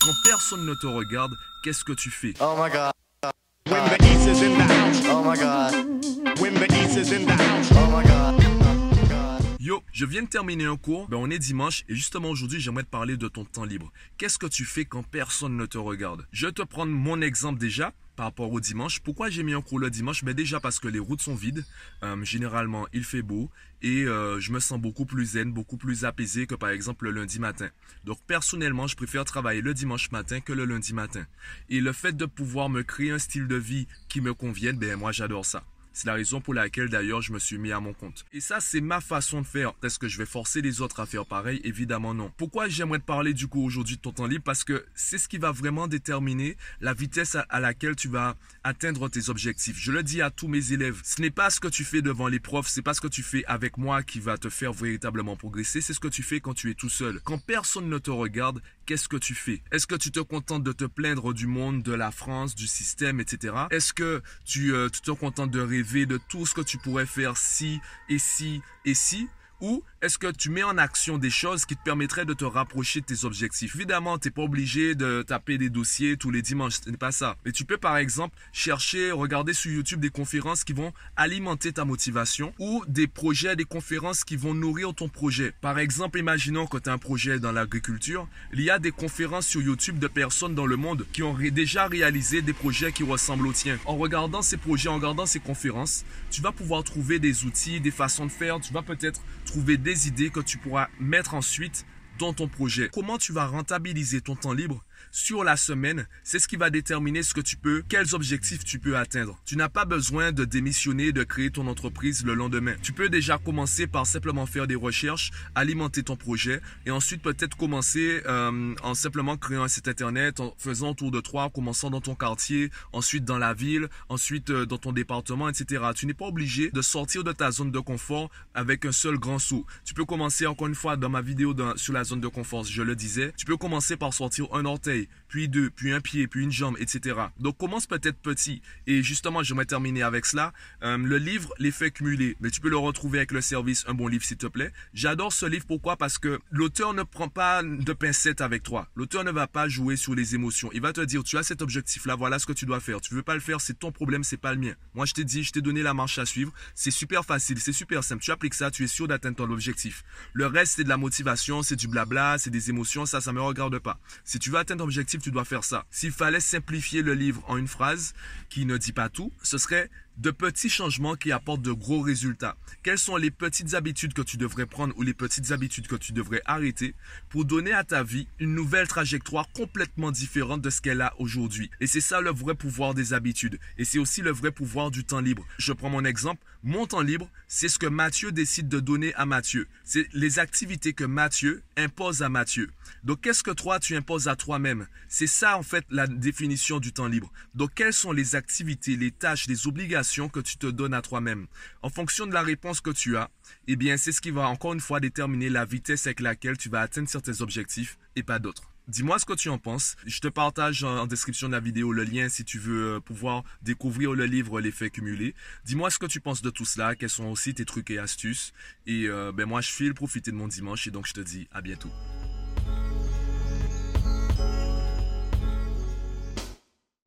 Quand personne ne te regarde, qu'est-ce que tu fais? Oh my god. When the East is in the house. Oh my god. When the East is in the house. Oh my god. Yo, je viens de terminer un cours, ben on est dimanche et justement aujourd'hui j'aimerais te parler de ton temps libre. Qu'est-ce que tu fais quand personne ne te regarde? Je vais te prendre mon exemple déjà par rapport au dimanche. Pourquoi j'ai mis un cours le dimanche? Ben déjà parce que les routes sont vides, Euh, généralement il fait beau et euh, je me sens beaucoup plus zen, beaucoup plus apaisé que par exemple le lundi matin. Donc personnellement je préfère travailler le dimanche matin que le lundi matin. Et le fait de pouvoir me créer un style de vie qui me convienne, ben moi j'adore ça. C'est la raison pour laquelle d'ailleurs je me suis mis à mon compte. Et ça, c'est ma façon de faire. Est-ce que je vais forcer les autres à faire pareil? Évidemment non. Pourquoi j'aimerais te parler du coup aujourd'hui de ton temps libre? Parce que c'est ce qui va vraiment déterminer la vitesse à, laquelle tu vas atteindre tes objectifs. Je le dis à tous mes élèves, ce n'est pas ce que tu fais devant les profs, c'est pas ce que tu fais avec moi qui va te faire véritablement progresser, c'est ce que tu fais quand tu es tout seul. Quand personne ne te regarde, qu'est-ce que tu fais? Est-ce que tu te contentes de te plaindre du monde, de la France, du système, etc. Est-ce que tu, euh, tu te contentes de de tout ce que tu pourrais faire si et si et si ou est-ce que tu mets en action des choses qui te permettraient de te rapprocher de tes objectifs? Évidemment, tu n'es pas obligé de taper des dossiers tous les dimanches, ce n'est pas ça. Mais tu peux par exemple chercher, regarder sur YouTube des conférences qui vont alimenter ta motivation ou des projets, des conférences qui vont nourrir ton projet. Par exemple, imaginons que tu as un projet dans l'agriculture, il y a des conférences sur YouTube de personnes dans le monde qui ont déjà réalisé des projets qui ressemblent aux tiens. En regardant ces projets, en regardant ces conférences, tu vas pouvoir trouver des outils, des façons de faire, tu vas peut-être trouver des idées que tu pourras mettre ensuite dans ton projet. Comment tu vas rentabiliser ton temps libre sur la semaine, c'est ce qui va déterminer ce que tu peux, quels objectifs tu peux atteindre. Tu n'as pas besoin de démissionner, de créer ton entreprise le lendemain. Tu peux déjà commencer par simplement faire des recherches, alimenter ton projet et ensuite peut-être commencer euh, en simplement créant un site internet, en faisant autour de en commençant dans ton quartier, ensuite dans la ville, ensuite euh, dans ton département, etc. Tu n'es pas obligé de sortir de ta zone de confort avec un seul grand saut. Tu peux commencer encore une fois dans ma vidéo sur la zone de confort, je le disais, tu peux commencer par sortir un orteil, puis deux, puis un pied, puis une jambe, etc. Donc commence peut-être petit. Et justement, j'aimerais terminer avec cela. Euh, le livre L'effet cumulé, mais tu peux le retrouver avec le service Un bon livre s'il te plaît. J'adore ce livre pourquoi? Parce que l'auteur ne prend pas de pincettes avec toi. L'auteur ne va pas jouer sur les émotions. Il va te dire tu as cet objectif là, voilà ce que tu dois faire. Tu veux pas le faire, c'est ton problème, c'est pas le mien. Moi je t'ai dit, je t'ai donné la marche à suivre. C'est super facile, c'est super simple. Tu appliques ça, tu es sûr d'atteindre ton objectif. Le reste c'est de la motivation, c'est du blabla, c'est des émotions, ça ça me regarde pas. Si tu veux atteindre ton objectif, tu dois faire ça. S'il fallait simplifier le livre en une phrase qui ne dit pas tout, ce serait de petits changements qui apportent de gros résultats. Quelles sont les petites habitudes que tu devrais prendre ou les petites habitudes que tu devrais arrêter pour donner à ta vie une nouvelle trajectoire complètement différente de ce qu'elle a aujourd'hui? Et c'est ça le vrai pouvoir des habitudes. Et c'est aussi le vrai pouvoir du temps libre. Je prends mon exemple. Mon temps libre, c'est ce que Mathieu décide de donner à Mathieu. C'est les activités que Mathieu impose à Mathieu. Donc qu'est-ce que toi tu imposes à toi-même? C'est ça en fait la définition du temps libre. Donc quelles sont les activités, les tâches, les obligations que tu te donnes à toi-même En fonction de la réponse que tu as, eh bien c'est ce qui va encore une fois déterminer la vitesse avec laquelle tu vas atteindre certains objectifs et pas d'autres. Dis-moi ce que tu en penses. Je te partage en description de la vidéo le lien si tu veux euh, pouvoir découvrir le livre L'effet cumulé. Dis-moi ce que tu penses de tout cela, quels sont aussi tes trucs et astuces. Et euh, ben moi je file profiter de mon dimanche et donc je te dis à bientôt.